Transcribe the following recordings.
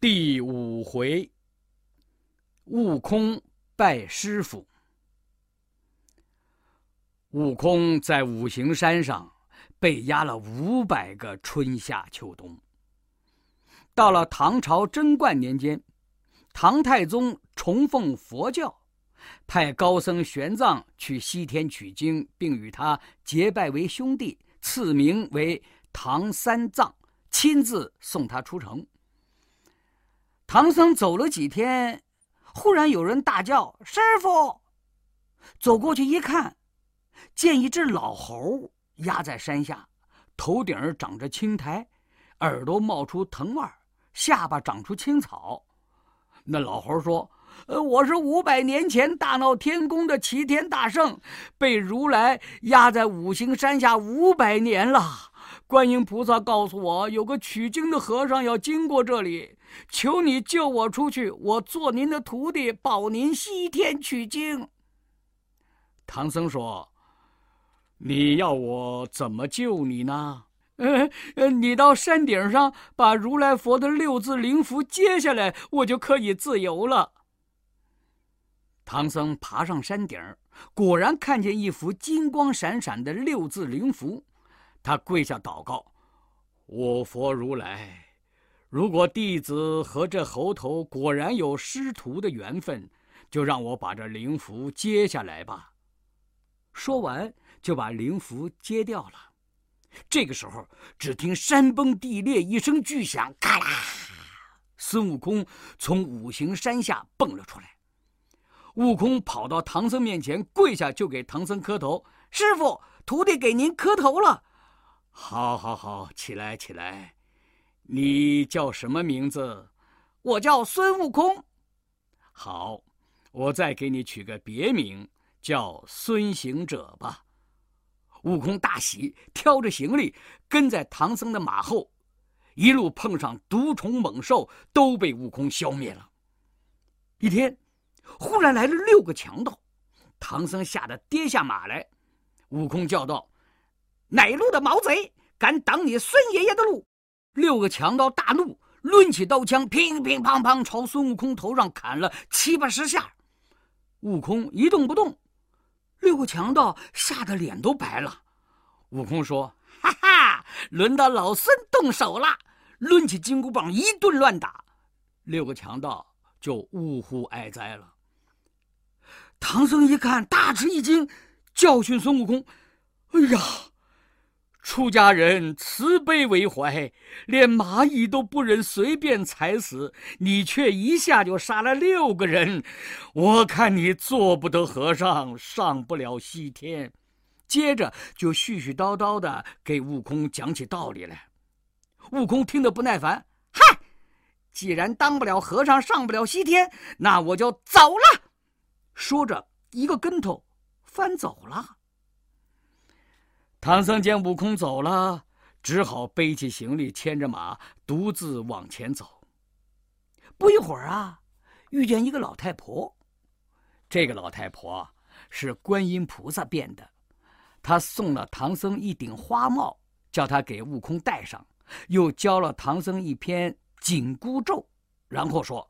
第五回，悟空拜师傅。悟空在五行山上被压了五百个春夏秋冬。到了唐朝贞观年间，唐太宗崇奉佛教，派高僧玄奘去西天取经，并与他结拜为兄弟，赐名为唐三藏，亲自送他出城。唐僧走了几天，忽然有人大叫：“师傅！”走过去一看，见一只老猴压在山下，头顶长着青苔，耳朵冒出藤蔓，下巴长出青草。那老猴说：“呃，我是五百年前大闹天宫的齐天大圣，被如来压在五行山下五百年了。”观音菩萨告诉我，有个取经的和尚要经过这里，求你救我出去，我做您的徒弟，保您西天取经。唐僧说：“你要我怎么救你呢？呃，你到山顶上把如来佛的六字灵符揭下来，我就可以自由了。”唐僧爬上山顶，果然看见一幅金光闪闪的六字灵符。他跪下祷告：“我佛如来，如果弟子和这猴头果然有师徒的缘分，就让我把这灵符揭下来吧。”说完，就把灵符揭掉了。这个时候，只听山崩地裂一声巨响，咔啦！孙悟空从五行山下蹦了出来。悟空跑到唐僧面前，跪下就给唐僧磕头：“师傅，徒弟给您磕头了。”好，好，好，起来，起来！你叫什么名字？我叫孙悟空。好，我再给你取个别名，叫孙行者吧。悟空大喜，挑着行李跟在唐僧的马后，一路碰上毒虫猛兽，都被悟空消灭了。一天，忽然来了六个强盗，唐僧吓得跌下马来。悟空叫道。哪路的毛贼敢挡你孙爷爷的路？六个强盗大怒，抡起刀枪，乒乒乓乓朝孙悟空头上砍了七八十下。悟空一动不动，六个强盗吓得脸都白了。悟空说：“哈哈，轮到老孙动手了！”抡起金箍棒一顿乱打，六个强盗就呜呼哀哉了。唐僧一看，大吃一惊，教训孙悟空：“哎呀！”出家人慈悲为怀，连蚂蚁都不忍随便踩死，你却一下就杀了六个人，我看你做不得和尚，上不了西天。接着就絮絮叨叨的给悟空讲起道理来。悟空听得不耐烦，嗨，既然当不了和尚，上不了西天，那我就走了。说着，一个跟头翻走了。唐僧见悟空走了，只好背起行李，牵着马，独自往前走。不一会儿啊，遇见一个老太婆。这个老太婆是观音菩萨变的，她送了唐僧一顶花帽，叫他给悟空戴上，又教了唐僧一篇紧箍咒，然后说：“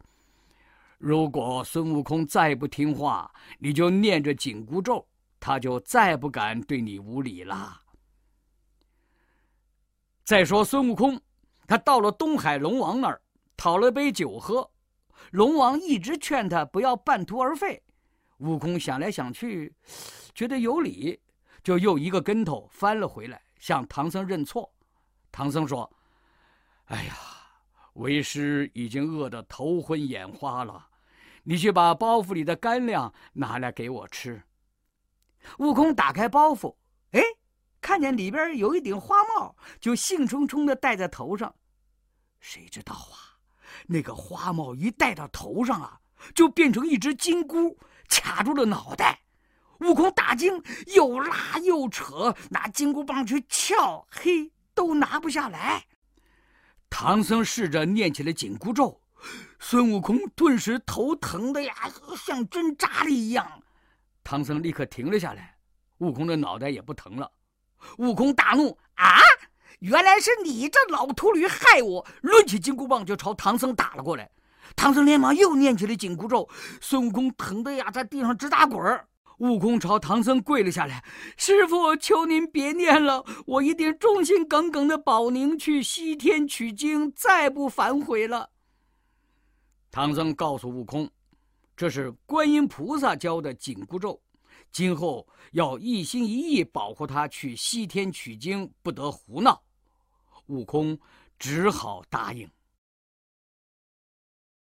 如果孙悟空再不听话，你就念着紧箍咒。”他就再不敢对你无礼了。再说孙悟空，他到了东海龙王那儿，讨了杯酒喝。龙王一直劝他不要半途而废。悟空想来想去，觉得有理，就又一个跟头翻了回来，向唐僧认错。唐僧说：“哎呀，为师已经饿得头昏眼花了，你去把包袱里的干粮拿来给我吃。”悟空打开包袱，哎，看见里边有一顶花帽，就兴冲冲的戴在头上。谁知道啊，那个花帽一戴到头上啊，就变成一只金箍，卡住了脑袋。悟空大惊，又拉又扯，拿金箍棒去撬，嘿，都拿不下来。唐僧试着念起了紧箍咒，孙悟空顿时头疼的呀，像针扎了一样。唐僧立刻停了下来，悟空的脑袋也不疼了。悟空大怒：“啊，原来是你这老秃驴害我！”抡起金箍棒就朝唐僧打了过来。唐僧连忙又念起了紧箍咒，孙悟空疼得呀，在地上直打滚儿。悟空朝唐僧跪了下来：“师傅，求您别念了，我一定忠心耿耿的保您去西天取经，再不反悔了。”唐僧告诉悟空：“这是观音菩萨教的紧箍咒，今后要一心一意保护他去西天取经，不得胡闹。”悟空只好答应。